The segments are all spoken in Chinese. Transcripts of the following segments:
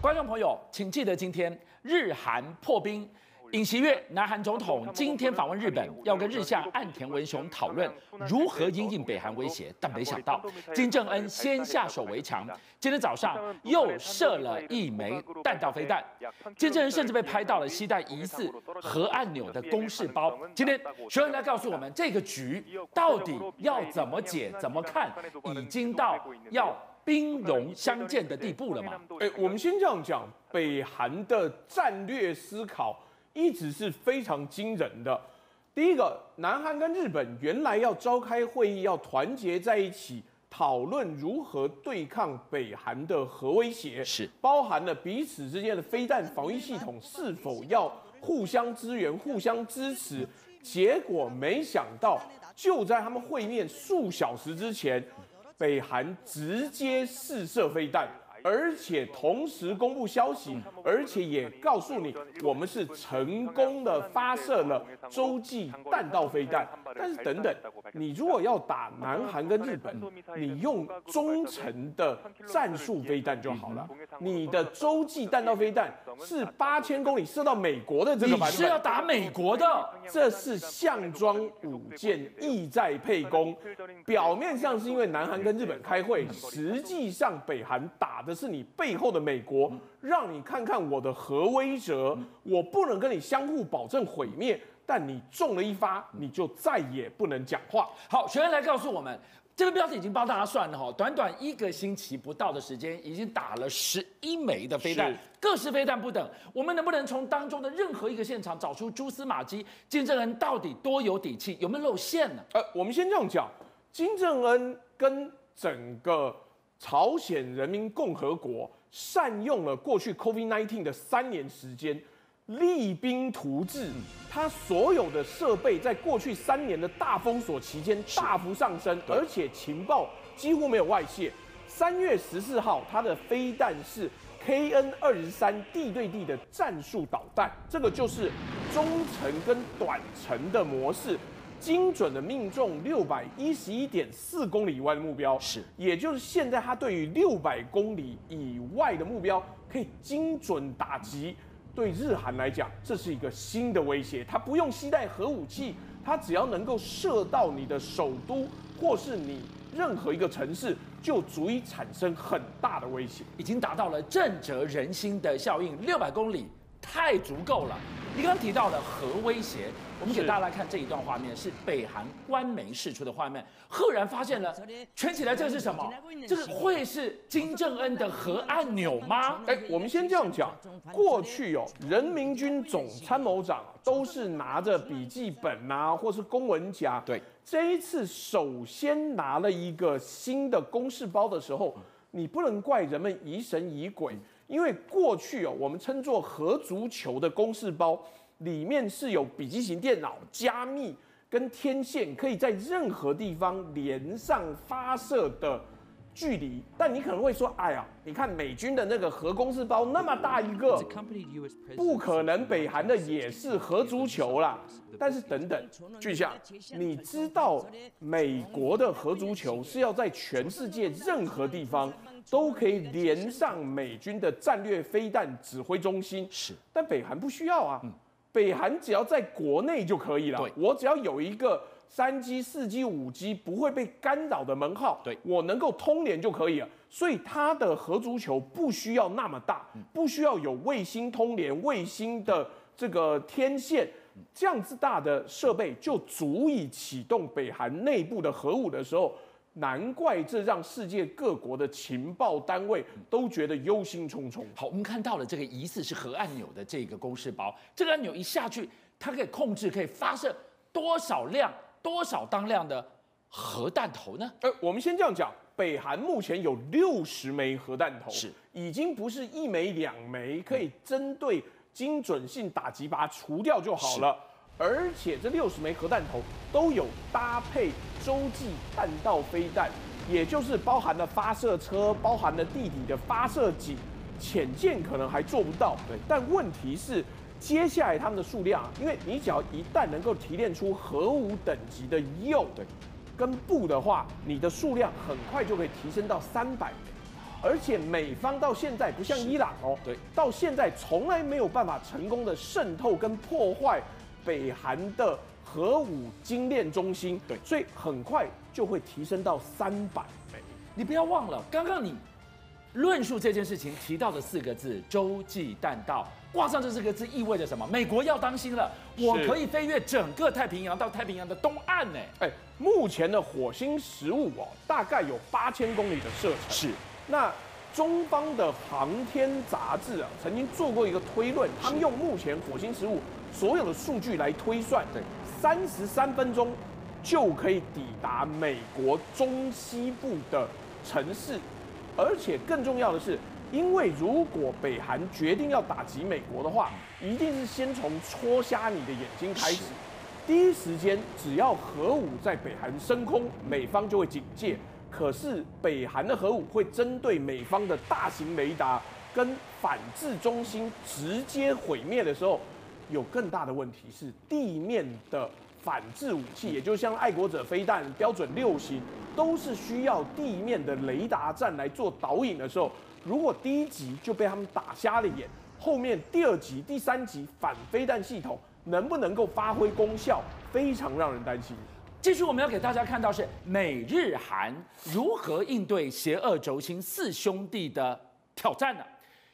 观众朋友，请记得今天日韩破冰。尹锡悦，南韩总统今天访问日本，要跟日相岸田文雄讨论如何应应北韩威胁。但没想到，金正恩先下手为强，今天早上又射了一枚弹道飞弹。金正恩甚至被拍到了携带疑似核按钮的公事包。今天学人来告诉我们，这个局到底要怎么解、怎么看？已经到要兵戎相见的地步了嘛？哎，我们先这样讲，北韩的战略思考。一直是非常惊人的。第一个，南韩跟日本原来要召开会议，要团结在一起讨论如何对抗北韩的核威胁，是包含了彼此之间的飞弹防御系统是否要互相支援、互相支持。结果没想到，就在他们会面数小时之前，北韩直接试射飞弹。而且同时公布消息，而且也告诉你，我们是成功的发射了洲际弹道飞弹。但是等等，你如果要打南韩跟日本，你用中程的战术飞弹就好了。你的洲际弹道飞弹是八千公里射到美国的这个版本，你是要打美国的，这是项庄舞剑，意在沛公。表面上是因为南韩跟日本开会，实际上北韩打的。是你背后的美国，让你看看我的核威慑，我不能跟你相互保证毁灭，但你中了一发，你就再也不能讲话。好，学员来告诉我们，这个标题已经帮大家算了哈，短短一个星期不到的时间，已经打了十一枚的飞弹，各式飞弹不等。我们能不能从当中的任何一个现场找出蛛丝马迹？金正恩到底多有底气，有没有露馅呢？呃，我们先这样讲，金正恩跟整个。朝鲜人民共和国善用了过去 COVID-19 的三年时间，励兵图治，他所有的设备在过去三年的大封锁期间大幅上升，而且情报几乎没有外泄。三月十四号，他的飞弹是 KN 二十三地对地的战术导弹，这个就是中程跟短程的模式。精准的命中六百一十一点四公里以外的目标，是，也就是现在他对于六百公里以外的目标可以精准打击。对日韩来讲，这是一个新的威胁。它不用携带核武器，它只要能够射到你的首都或是你任何一个城市，就足以产生很大的威胁，已经达到了震慑人心的效应。六百公里太足够了。你刚刚提到了核威胁，我们给大家来看这一段画面，是北韩官媒释出的画面。赫然发现了，圈起来这是什么？这个会是金正恩的核按钮吗？哎，我们先这样讲，过去哦，人民军总参谋长都是拿着笔记本啊，或是公文夹。对，这一次首先拿了一个新的公事包的时候，你不能怪人们疑神疑鬼。因为过去哦，我们称作核足球的公式包，里面是有笔记型电脑、加密跟天线，可以在任何地方连上发射的。距离，但你可能会说，哎呀，你看美军的那个核公式包那么大一个，不可能北韩的也是核足球啦。但是等等，巨象，你知道美国的核足球是要在全世界任何地方都可以连上美军的战略飞弹指挥中心，是，但北韩不需要啊，北韩只要在国内就可以了，我只要有一个。三 G、四 G、五 G 不会被干扰的门号，对，我能够通联就可以了。所以它的核足球不需要那么大，不需要有卫星通联、卫星的这个天线，这样子大的设备就足以启动北韩内部的核武的时候，难怪这让世界各国的情报单位都觉得忧心忡忡。好，我们看到了这个疑似是核按钮的这个公式包，这个按钮一下去，它可以控制，可以发射多少量？多少当量的核弹头呢？呃，我们先这样讲，北韩目前有六十枚核弹头，是已经不是一枚两枚可以针对精准性打击把它除掉就好了，而且这六十枚核弹头都有搭配洲际弹道飞弹，也就是包含了发射车，包含了地底的发射井，潜舰可能还做不到，对，但问题是。接下来他们的数量啊，因为你只要一旦能够提炼出核武等级的铀跟布的话，你的数量很快就可以提升到三百枚。而且美方到现在不像伊朗哦，对，到现在从来没有办法成功的渗透跟破坏北韩的核武精炼中心，对，所以很快就会提升到三百枚。你不要忘了，刚刚你论述这件事情提到的四个字“洲际弹道”，挂上这四个字意味着什么？美国要当心了，我可以飞越整个太平洋到太平洋的东岸呢。哎，目前的火星十五哦，大概有八千公里的射程。是，那中方的航天杂志啊，曾经做过一个推论，他们用目前火星十五所有的数据来推算，对，三十三分钟就可以抵达美国中西部的城市。而且更重要的是，因为如果北韩决定要打击美国的话，一定是先从戳瞎你的眼睛开始。第一时间，只要核武在北韩升空，美方就会警戒。可是北韩的核武会针对美方的大型雷达跟反制中心直接毁灭的时候，有更大的问题是地面的。反制武器，也就是像爱国者飞弹标准六型，都是需要地面的雷达站来做导引的时候，如果第一级就被他们打瞎了眼，后面第二级、第三级反飞弹系统能不能够发挥功效，非常让人担心。继续，我们要给大家看到是美日韩如何应对邪恶轴心四兄弟的挑战呢？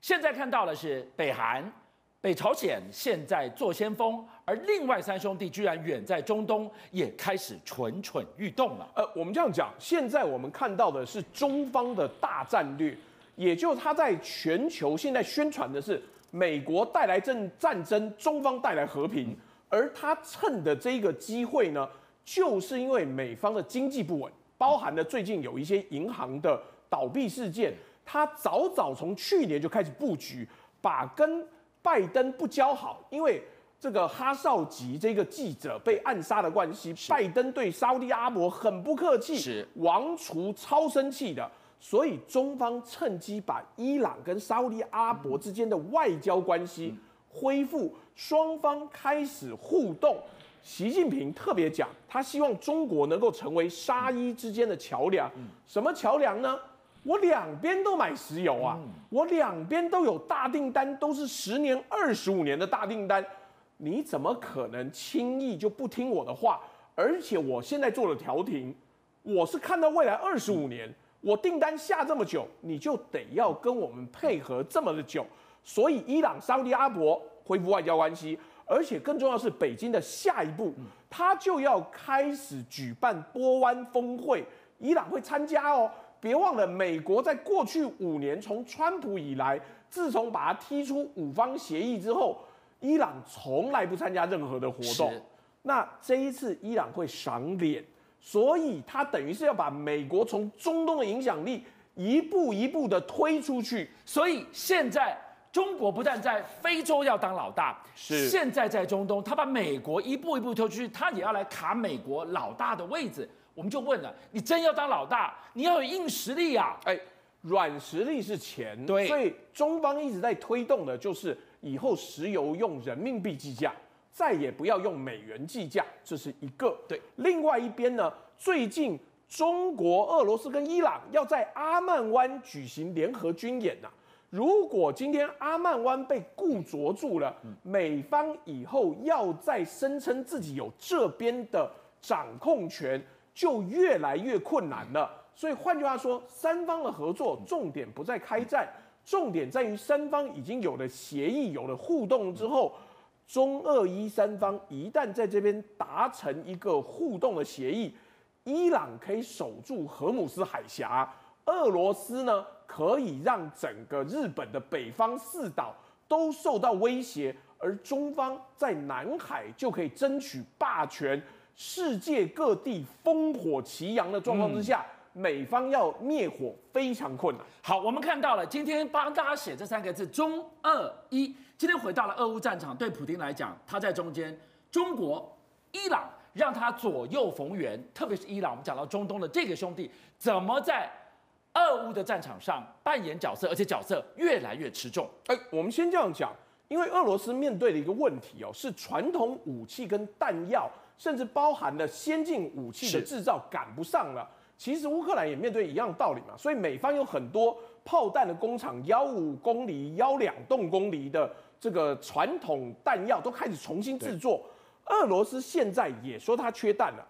现在看到的是北韩。北朝鲜现在做先锋，而另外三兄弟居然远在中东也开始蠢蠢欲动了。呃，我们这样讲，现在我们看到的是中方的大战略，也就是他在全球现在宣传的是美国带来战战争，中方带来和平，而他趁的这个机会呢，就是因为美方的经济不稳，包含了最近有一些银行的倒闭事件，他早早从去年就开始布局，把跟拜登不交好，因为这个哈少吉这个记者被暗杀的关系，拜登对沙乌地阿伯很不客气，是。王储超生气的，所以中方趁机把伊朗跟沙乌地阿伯之间的外交关系恢复，双方开始互动。习近平特别讲，他希望中国能够成为沙伊之间的桥梁，什么桥梁呢？我两边都买石油啊，我两边都有大订单，都是十年、二十五年的大订单，你怎么可能轻易就不听我的话？而且我现在做了调停，我是看到未来二十五年，我订单下这么久，你就得要跟我们配合这么的久。所以伊朗、沙乌地阿伯恢复外交关系，而且更重要是北京的下一步，他就要开始举办波湾峰会，伊朗会参加哦。别忘了，美国在过去五年，从川普以来，自从把他踢出五方协议之后，伊朗从来不参加任何的活动。那这一次伊朗会赏脸，所以他等于是要把美国从中东的影响力一步一步的推出去。所以现在中国不但在非洲要当老大，是现在在中东，他把美国一步一步推出去，他也要来卡美国老大的位置。我们就问了，你真要当老大，你要有硬实力啊！哎，软实力是钱，对，所以中方一直在推动的就是以后石油用人民币计价，再也不要用美元计价，这是一个。对，另外一边呢，最近中国、俄罗斯跟伊朗要在阿曼湾举行联合军演呐、啊。如果今天阿曼湾被固着住了，美方以后要再声称自己有这边的掌控权。就越来越困难了。所以换句话说，三方的合作重点不在开战，重点在于三方已经有了协议、有了互动之后，中俄伊三方一旦在这边达成一个互动的协议，伊朗可以守住荷姆斯海峡，俄罗斯呢可以让整个日本的北方四岛都受到威胁，而中方在南海就可以争取霸权。世界各地烽火齐扬的状况之下，嗯、美方要灭火非常困难。好，我们看到了今天帮大家写这三个字“中二一”。今天回到了俄乌战场，对普京来讲，他在中间，中国、伊朗让他左右逢源，特别是伊朗。我们讲到中东的这个兄弟，怎么在俄乌的战场上扮演角色，而且角色越来越吃重。哎，我们先这样讲，因为俄罗斯面对的一个问题哦，是传统武器跟弹药。甚至包含了先进武器的制造赶不上了。其实乌克兰也面对一样道理嘛，所以美方有很多炮弹的工厂，幺五公里、幺两栋公里的这个传统弹药都开始重新制作。俄罗斯现在也说它缺弹了。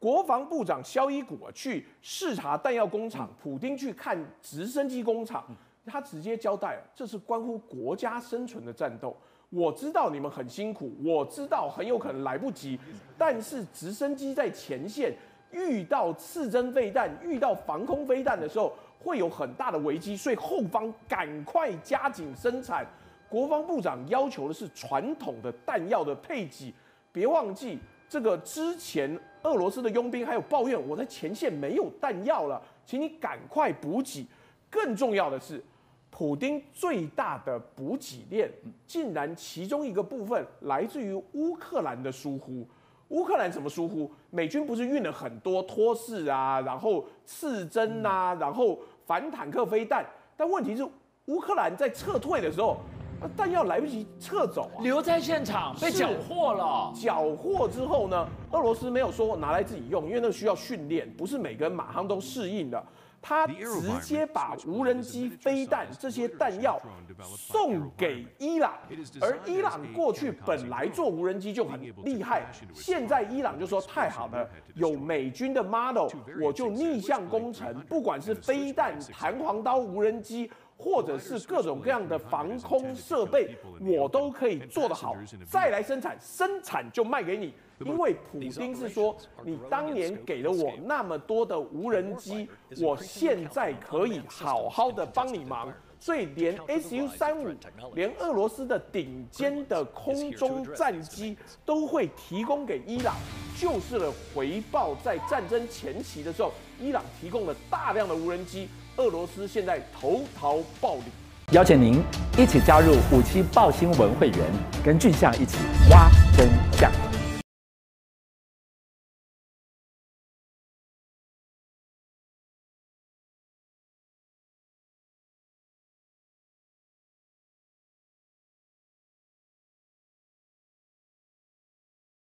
国防部长肖伊古去视察弹药工厂，普丁去看直升机工厂，他直接交代了，这是关乎国家生存的战斗。我知道你们很辛苦，我知道很有可能来不及，但是直升机在前线遇到刺针飞弹、遇到防空飞弹的时候，会有很大的危机，所以后方赶快加紧生产。国防部长要求的是传统的弹药的配给，别忘记。这个之前俄罗斯的佣兵还有抱怨，我在前线没有弹药了，请你赶快补给。更重要的是，普丁最大的补给链竟然其中一个部分来自于乌克兰的疏忽。乌克兰怎么疏忽？美军不是运了很多托式啊，然后刺针啊，然后反坦克飞弹，但问题是乌克兰在撤退的时候。弹药来不及撤走啊，留在现场被缴获了。缴获之后呢，俄罗斯没有说拿来自己用，因为那个需要训练，不是每个人马上都适应的。他直接把无人机、飞弹这些弹药送给伊朗，而伊朗过去本来做无人机就很厉害，现在伊朗就说太好了，有美军的 model，我就逆向工程，不管是飞弹、弹簧刀无人机。或者是各种各样的防空设备，我都可以做得好，再来生产，生产就卖给你。因为普丁是说，你当年给了我那么多的无人机，我现在可以好好的帮你忙。所以连 Su 三五，连俄罗斯的顶尖的空中战机都会提供给伊朗，就是了回报在战争前期的时候，伊朗提供了大量的无人机。俄罗斯现在投桃报李，邀请您一起加入五七报新闻会员，跟俊相一起挖真相。